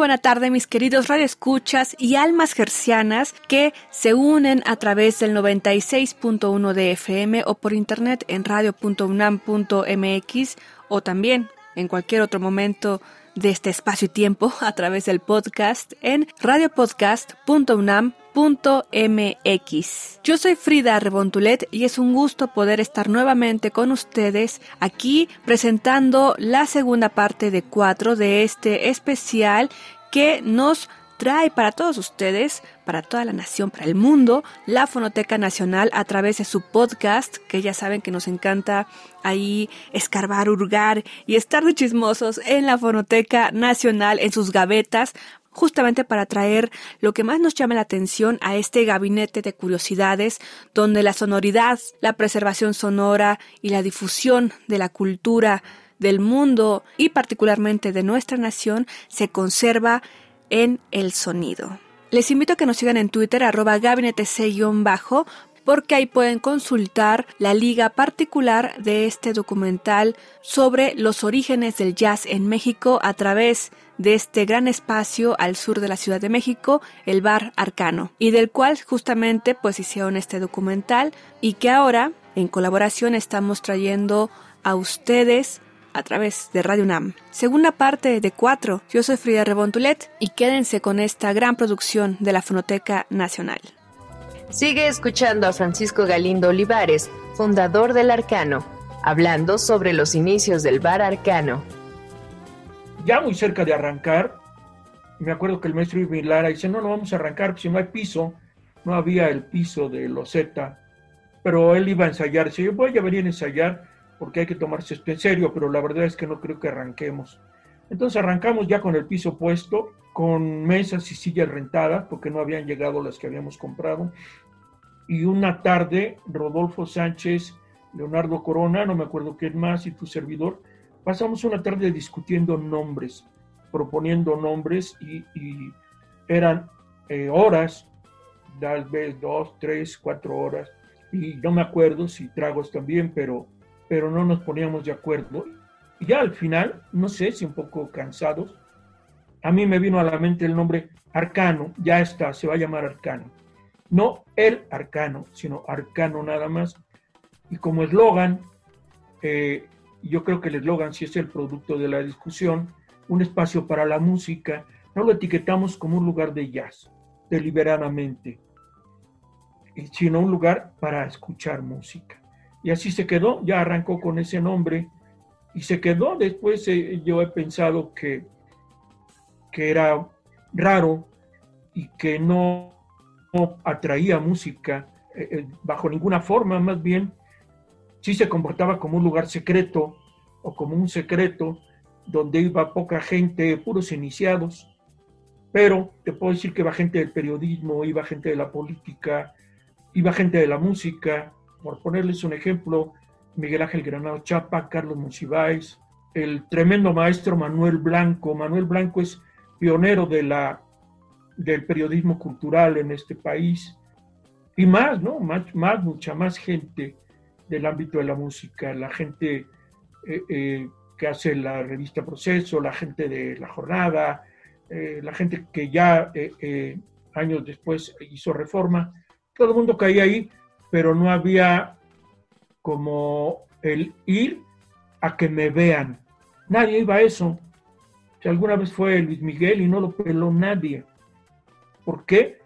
Buena tarde, mis queridos radioescuchas y almas gercianas que se unen a través del 96.1 de FM o por internet en radio.unam.mx o también en cualquier otro momento de este espacio y tiempo a través del podcast en radiopodcast.unam.mx. Yo soy Frida Rebontulet y es un gusto poder estar nuevamente con ustedes aquí presentando la segunda parte de cuatro de este especial que nos trae para todos ustedes, para toda la nación, para el mundo, la Fonoteca Nacional a través de su podcast, que ya saben que nos encanta ahí escarbar, hurgar y estar de chismosos en la Fonoteca Nacional, en sus gavetas, justamente para traer lo que más nos llama la atención a este gabinete de curiosidades, donde la sonoridad, la preservación sonora y la difusión de la cultura del mundo y particularmente de nuestra nación se conserva en el sonido. Les invito a que nos sigan en Twitter arroba gabinetec-bajo porque ahí pueden consultar la liga particular de este documental sobre los orígenes del jazz en México a través de este gran espacio al sur de la Ciudad de México, el Bar Arcano, y del cual justamente pues hicieron este documental y que ahora en colaboración estamos trayendo a ustedes a través de Radio UNAM. Segunda parte de cuatro. Yo soy Frida Rebontulet y quédense con esta gran producción de la Fonoteca Nacional. Sigue escuchando a Francisco Galindo Olivares, fundador del Arcano, hablando sobre los inicios del bar Arcano. Ya muy cerca de arrancar, me acuerdo que el maestro Irving Lara dice, no, no vamos a arrancar, si no hay piso, no había el piso de Loseta, pero él iba a ensayar, dice, yo voy a venir a ensayar, porque hay que tomarse esto en serio, pero la verdad es que no creo que arranquemos. Entonces arrancamos ya con el piso puesto, con mesas y sillas rentadas, porque no habían llegado las que habíamos comprado. Y una tarde, Rodolfo Sánchez, Leonardo Corona, no me acuerdo quién más, y tu servidor, pasamos una tarde discutiendo nombres, proponiendo nombres, y, y eran eh, horas, tal vez dos, tres, cuatro horas, y no me acuerdo si tragos también, pero pero no nos poníamos de acuerdo. Y ya al final, no sé si un poco cansados, a mí me vino a la mente el nombre Arcano, ya está, se va a llamar Arcano. No el Arcano, sino Arcano nada más. Y como eslogan, eh, yo creo que el eslogan sí es el producto de la discusión, un espacio para la música, no lo etiquetamos como un lugar de jazz, deliberadamente, sino un lugar para escuchar música. Y así se quedó, ya arrancó con ese nombre y se quedó. Después eh, yo he pensado que, que era raro y que no, atraía música eh, eh, bajo ninguna forma, más bien sí se comportaba como un lugar secreto o como un secreto donde iba poca gente, puros iniciados, pero te puedo decir que iba gente del periodismo, iba gente de la política, iba gente de la música, por ponerles un ejemplo, Miguel Ángel Granado Chapa, Carlos Monsiváis, el tremendo maestro Manuel Blanco. Manuel Blanco es pionero de la, del periodismo cultural en este país. Y más, ¿no? Más, más mucha más gente del ámbito de la música, la gente eh, eh, que hace la revista Proceso, la gente de La Jornada, eh, la gente que ya años después hizo reforma. Todo el mundo caía ahí pero no había como el ir a que me vean. Nadie iba a eso. Si alguna vez fue Luis Miguel y no lo peló nadie. ¿Por qué?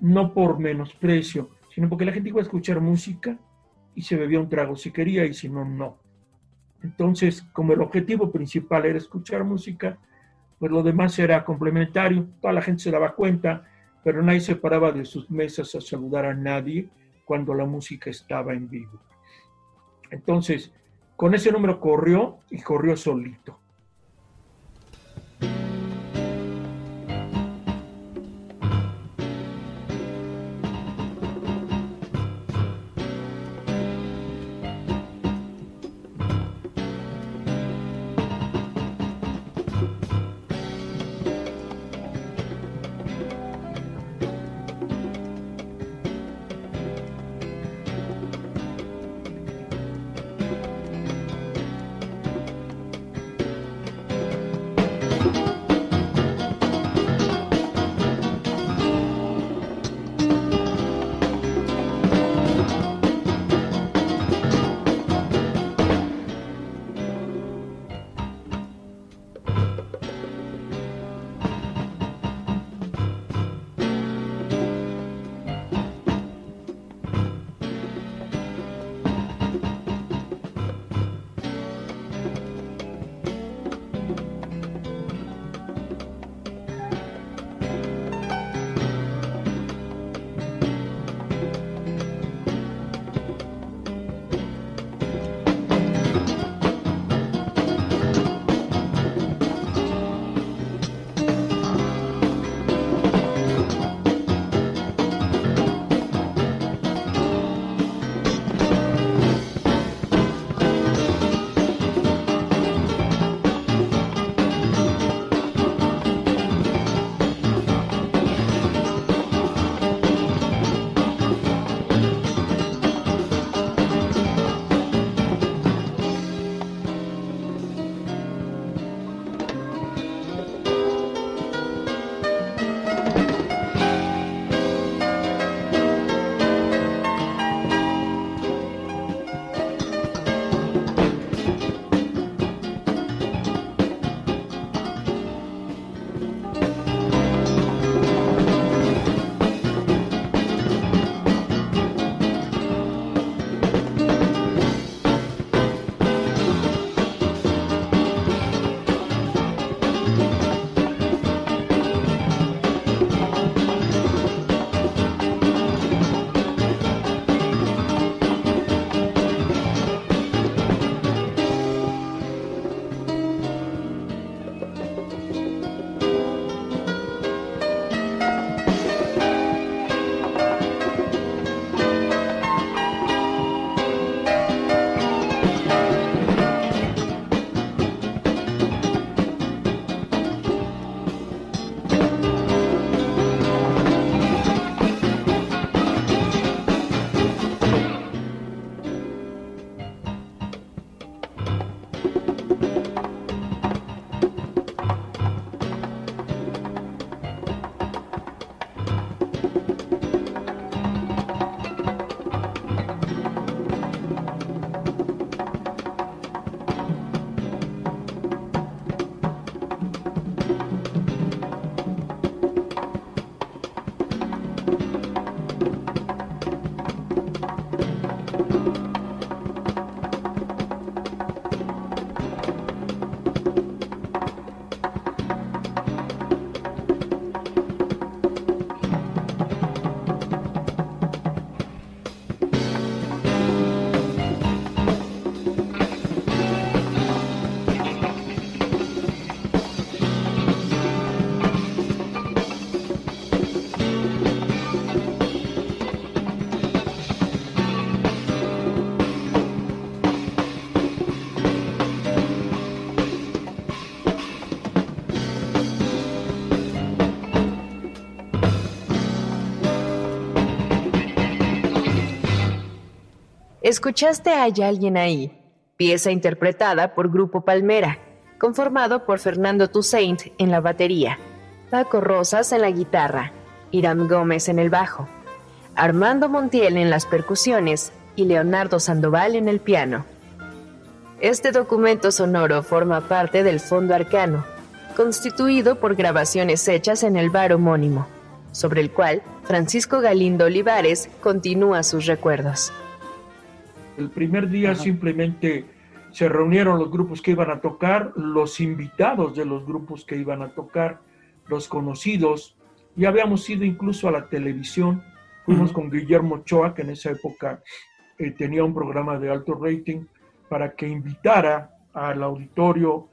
No por menosprecio, sino porque la gente iba a escuchar música y se bebía un trago si quería y si no, no. Entonces, como el objetivo principal era escuchar música, pues lo demás era complementario. Toda la gente se daba cuenta pero nadie se paraba de sus mesas a saludar a nadie cuando la música estaba en vivo. Entonces, con ese número corrió y corrió solito. Escuchaste Hay alguien ahí, pieza interpretada por Grupo Palmera, conformado por Fernando Toussaint en la batería, Paco Rosas en la guitarra, Iram Gómez en el bajo, Armando Montiel en las percusiones y Leonardo Sandoval en el piano. Este documento sonoro forma parte del Fondo Arcano, constituido por grabaciones hechas en el bar homónimo, sobre el cual Francisco Galindo Olivares continúa sus recuerdos. El primer día simplemente se reunieron los grupos que iban a tocar, los invitados de los grupos que iban a tocar, los conocidos, Ya habíamos ido incluso a la televisión, fuimos con Guillermo Ochoa, que en esa época eh, tenía un programa de alto rating, para que invitara al auditorio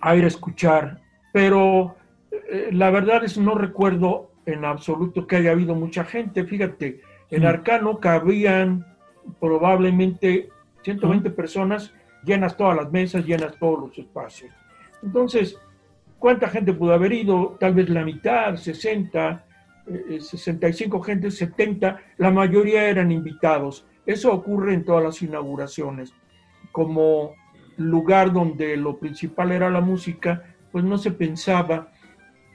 a ir a escuchar. Pero eh, la verdad es no recuerdo en absoluto que haya habido mucha gente. Fíjate, en Arcano cabían probablemente 120 personas, llenas todas las mesas, llenas todos los espacios. Entonces, ¿cuánta gente pudo haber ido? Tal vez la mitad, 60, 65 gente, 70, la mayoría eran invitados. Eso ocurre en todas las inauguraciones. Como lugar donde lo principal era la música, pues no se pensaba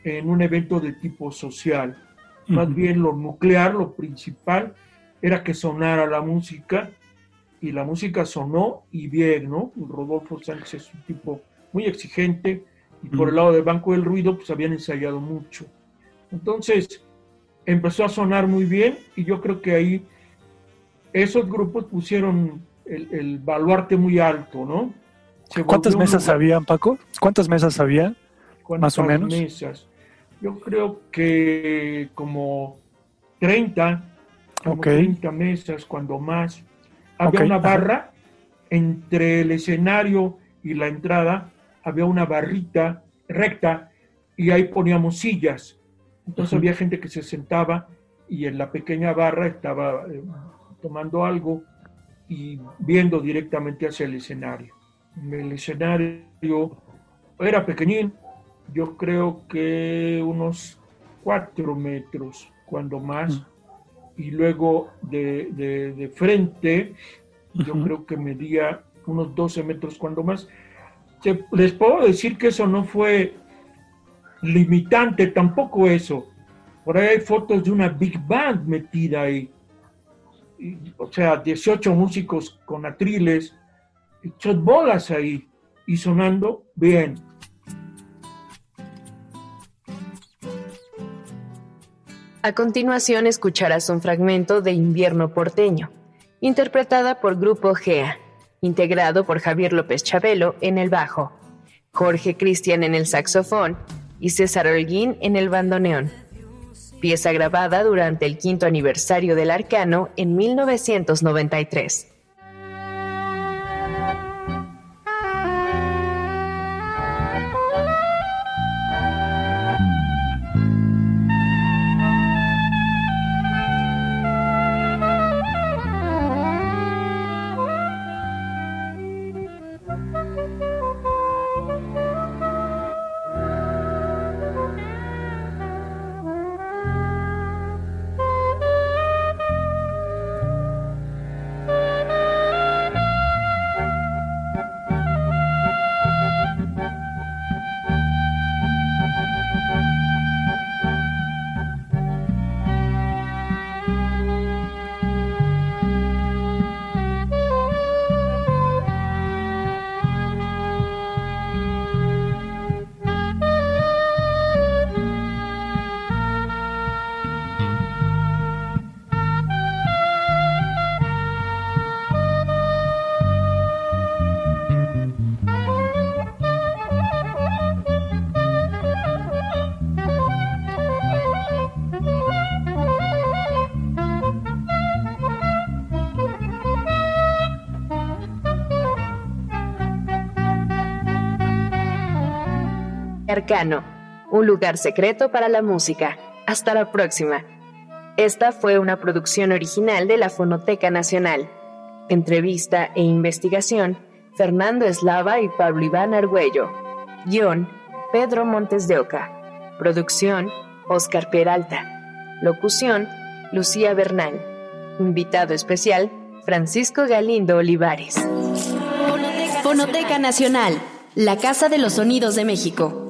en un evento de tipo social. Más bien lo nuclear, lo principal, era que sonara la música y la música sonó y bien, ¿no? Rodolfo Sánchez es un tipo muy exigente y por el lado del Banco del Ruido pues habían ensayado mucho. Entonces empezó a sonar muy bien y yo creo que ahí esos grupos pusieron el, baluarte muy alto, ¿no? ¿Cuántas mesas habían, Paco? ¿Cuántas mesas había? Más o menos. mesas? Yo creo que como 30, como 30 mesas, cuando más. Había una barra entre el escenario y la entrada, había una barrita recta y ahí poníamos sillas. Entonces había gente que se sentaba y en la pequeña barra estaba eh, tomando algo y viendo directamente hacia el escenario. El escenario era pequeñín, yo creo que unos cuatro metros, cuando más, y luego de, frente, yo creo que medía unos 12 metros cuando más. les puedo decir que eso no fue limitante, tampoco eso. Por ahí hay fotos de una big band metida ahí. o sea, 18 músicos con atriles, hechos bolas ahí y sonando bien. A continuación escucharás un fragmento de Invierno porteño, interpretada por Grupo GEA, integrado por Javier López Chabelo en el bajo, Jorge Cristian en el saxofón y César Holguín en el bandoneón. Pieza grabada durante el quinto aniversario del Arcano en 1993. Un lugar secreto para la música. Hasta la próxima. Esta fue una producción original de la Fonoteca Nacional. Entrevista e investigación, Fernando Eslava y Pablo Iván Argüello. Guión, Pedro Montes de Oca. Producción, Oscar Peralta. Locución, Lucía Bernal. Invitado especial, Francisco Galindo Olivares. Fonoteca Nacional la Casa de los Sonidos de México.